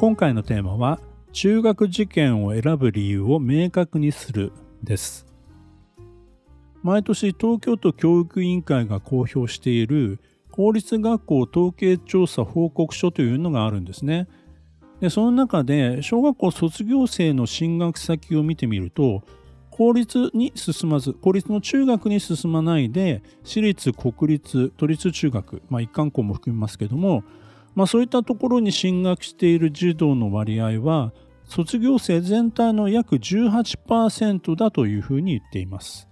今回のテーマは中学受験を選ぶ理由を明確にするです。毎年東京都教育委員会が公表している公立学校統計調査報告書というのがあるんですね。でその中で小学校卒業生の進学先を見てみると公立に進まず公立の中学に進まないで私立国立都立中学、まあ、一貫校も含みますけども、まあ、そういったところに進学している児童の割合は卒業生全体の約18%だというふうに言っています。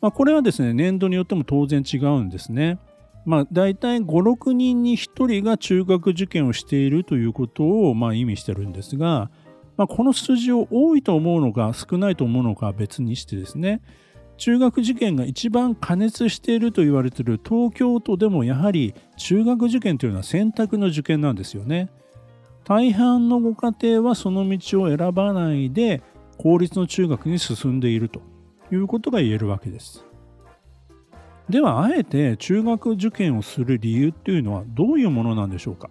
まあ、これはですね年度によっても当然違うんですね。まあ、大体5、6人に1人が中学受験をしているということをまあ意味してるんですが、まあ、この数字を多いと思うのか少ないと思うのかは別にしてですね中学受験が一番過熱していると言われている東京都でもやはり中学受験というのは選択の受験なんですよね。大半のご家庭はその道を選ばないで公立の中学に進んでいるということが言えるわけです。ではあえて中学受験をする理由っていうのはどういうものなんでしょうか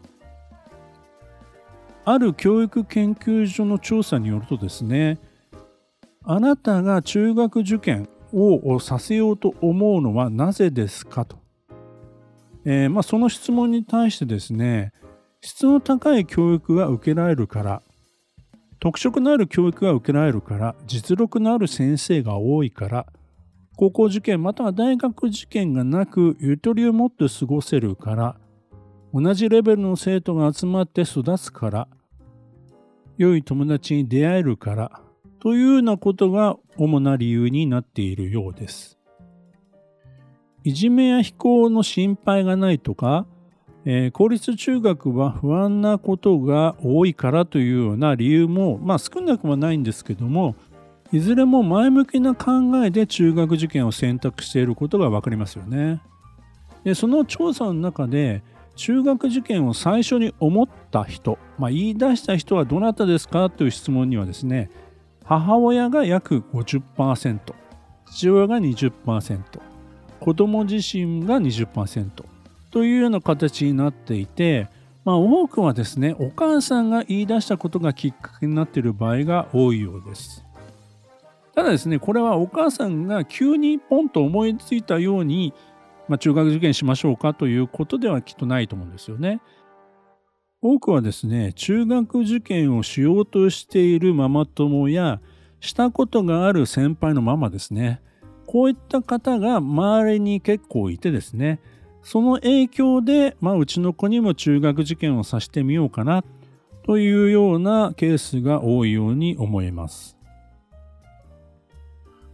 ある教育研究所の調査によるとですねあなたが中学受験をさせようと思うのはなぜですかと、えー、まあ、その質問に対してですね質の高い教育が受けられるから特色のある教育が受けられるから実力のある先生が多いから高校受験または大学受験がなくゆとりを持って過ごせるから同じレベルの生徒が集まって育つから良い友達に出会えるからというようなことが主な理由になっているようです。いじめや非行の心配がないとか、えー、公立中学は不安なことが多いからというような理由も、まあ、少なくはないんですけどもいずれも前向きな考えで中学受験を選択していることが分かりますよね。でその調査の中で中学受験を最初に思った人、まあ、言い出した人はどなたですかという質問にはですね母親が約50%父親が20%子供自身が20%というような形になっていて、まあ、多くはですねお母さんが言い出したことがきっかけになっている場合が多いようです。ただですね、これはお母さんが急にポンと思いついたように、まあ、中学受験しましょうかということではきっとないと思うんですよね。多くはですね、中学受験をしようとしているママ友や、したことがある先輩のママですね。こういった方が周りに結構いてですね、その影響で、まあ、うちの子にも中学受験をさせてみようかなというようなケースが多いように思います。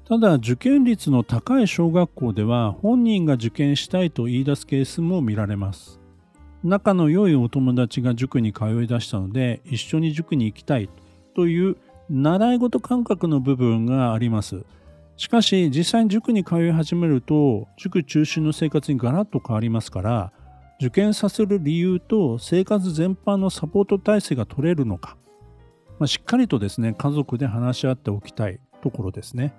ただ受験率の高い小学校では本人が受験したいと言い出すケースも見られます仲の良いお友達が塾に通い出したので一緒に塾に行きたいという習い事感覚の部分がありますしかし実際に塾に通い始めると塾中心の生活にガラッと変わりますから受験させる理由と生活全般のサポート体制が取れるのか、まあ、しっかりとですね家族で話し合っておきたいところですね。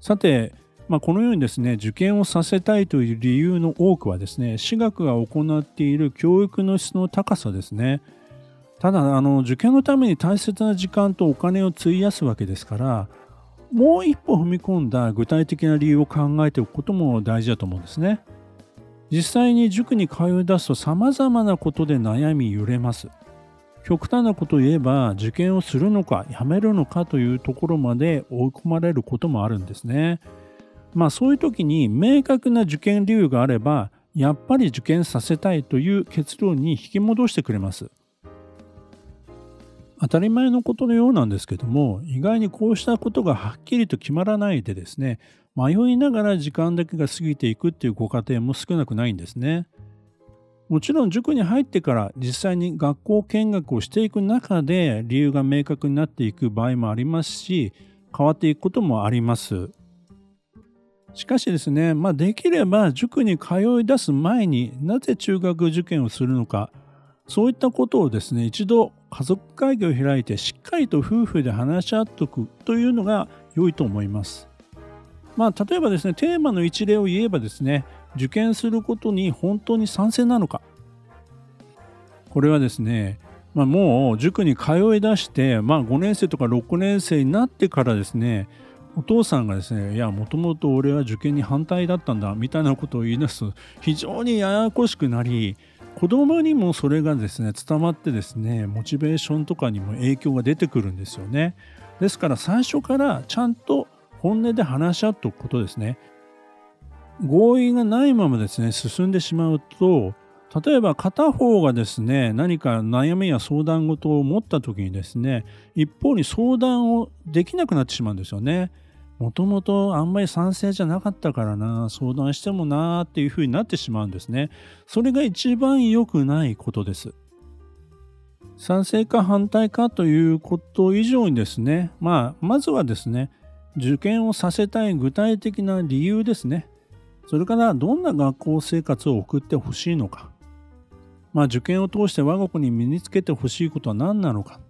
さて、まあ、このようにですね受験をさせたいという理由の多くはですね私学が行っている教育の質の高さですね。ただあの受験のために大切な時間とお金を費やすわけですからもう一歩踏み込んだ具体的な理由を考えておくことも大事だと思うんですね。実際に塾に通い出すと様々なことで悩み揺れます。極端なことを言えば受験をするのかやめるのかというところまで追い込まれることもあるんですね。まあそういう時に明確な受験理由があればやっぱり受験させたいという結論に引き戻してくれます。当たり前のことのようなんですけども意外にこうしたことがはっきりと決まらないでですね迷いながら時間だけが過ぎていくっていうご家庭も少なくないんですね。もちろん塾に入ってから実際に学校見学をしていく中で理由が明確になっていく場合もありますし変わっていくこともあります。しかしですね、まあ、できれば塾に通い出す前になぜ中学受験をするのかそういったことをですね一度家族会議を開いてしっかりと夫婦で話し合っておくというのが良いと思います。まあ、例えばですねテーマの一例を言えばですね受験することに本当に賛成なのかこれはですね、まあ、もう塾に通い出して、まあ、5年生とか6年生になってからですねお父さんがですねいやもともと俺は受験に反対だったんだみたいなことを言い出すと非常にややこしくなり子供にもそれがですね伝わってですねモチベーションとかにも影響が出てくるんですよね。ですから最初からちゃんと本音で話し合っておくことですね。合意がないままですね進んでしまうと例えば片方がですね何か悩みや相談事を持った時にですね一方に相談をできなくなってしまうんですよね。もともとあんまり賛成じゃなかったからな相談してもなーっていうふうになってしまうんですね。それが一番良くないことです。賛成か反対かということ以上にですねまあまずはですね受験をさせたい具体的な理由ですねそれからどんな学校生活を送ってほしいのかまあ、受験を通して我が子に身につけてほしいことは何なのか。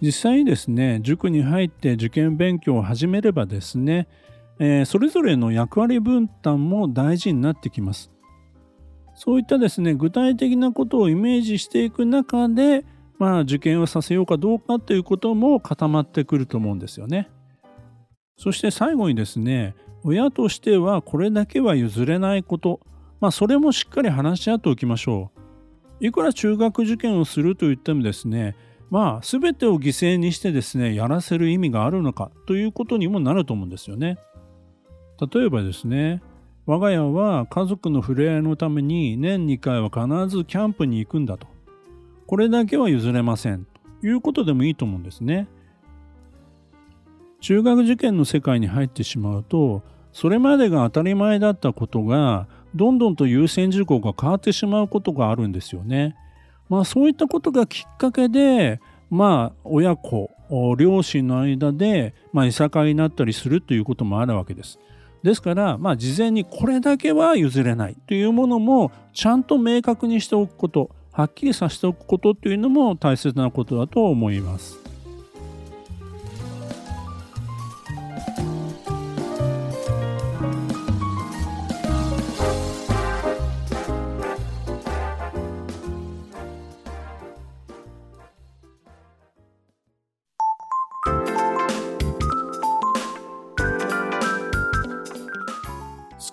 実際にですね塾に入って受験勉強を始めればですね、えー、それぞれの役割分担も大事になってきます。そういったですね具体的なことをイメージしていく中でまあ受験をさせようかどうかということも固まってくると思うんですよね。そして最後にですね親としてはこれだけは譲れないこと。まあ、それもしっかり話し合っておきましょう。いくら中学受験をすると言ってもですね、まあ、全てを犠牲にしてですね、やらせる意味があるのかということにもなると思うんですよね。例えばですね、我が家は家族の触れ合いのために年2回は必ずキャンプに行くんだと。これだけは譲れませんということでもいいと思うんですね。中学受験の世界に入ってしまうと、それまでが当たり前だったことがどんどんと優先事項が変わってしまうことがあるんですよね。まあそういったことがきっかけでまあ親子両親の間で、まあ、いさかいになったりするということもあるわけです。ですから、まあ、事前にこれだけは譲れないというものもちゃんと明確にしておくことはっきりさせておくことというのも大切なことだと思います。